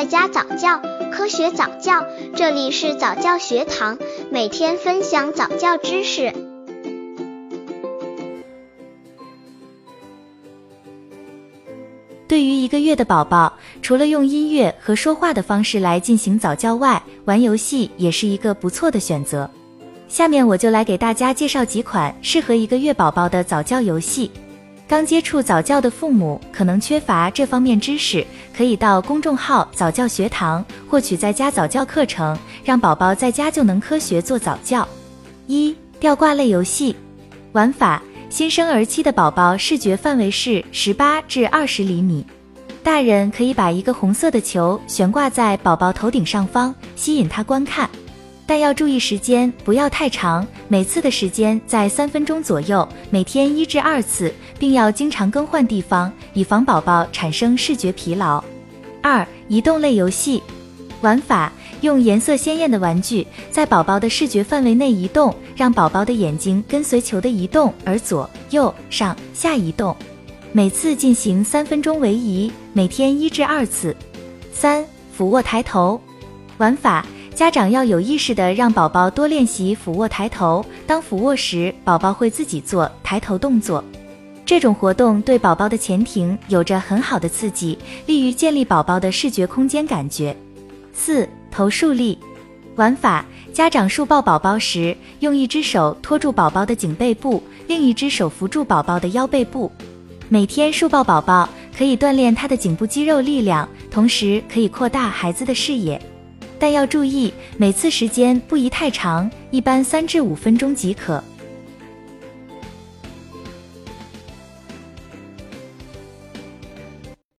在家早教，科学早教，这里是早教学堂，每天分享早教知识。对于一个月的宝宝，除了用音乐和说话的方式来进行早教外，玩游戏也是一个不错的选择。下面我就来给大家介绍几款适合一个月宝宝的早教游戏。刚接触早教的父母可能缺乏这方面知识，可以到公众号早教学堂获取在家早教课程，让宝宝在家就能科学做早教。一、吊挂类游戏，玩法：新生儿期的宝宝视觉范围是十八至二十厘米，大人可以把一个红色的球悬挂在宝宝头顶上方，吸引他观看。但要注意时间不要太长，每次的时间在三分钟左右，每天一至二次，并要经常更换地方，以防宝宝产生视觉疲劳。二、移动类游戏玩法：用颜色鲜艳的玩具在宝宝的视觉范围内移动，让宝宝的眼睛跟随球的移动而左右上下移动，每次进行三分钟为宜，每天一至二次。三、俯卧抬头玩法。家长要有意识的让宝宝多练习俯卧抬头。当俯卧时，宝宝会自己做抬头动作。这种活动对宝宝的前庭有着很好的刺激，利于建立宝宝的视觉空间感觉。四、头竖立玩法：家长竖抱宝宝时，用一只手托住宝宝的颈背部，另一只手扶住宝宝的腰背部。每天竖抱宝宝可以锻炼他的颈部肌肉力量，同时可以扩大孩子的视野。但要注意，每次时间不宜太长，一般三至五分钟即可。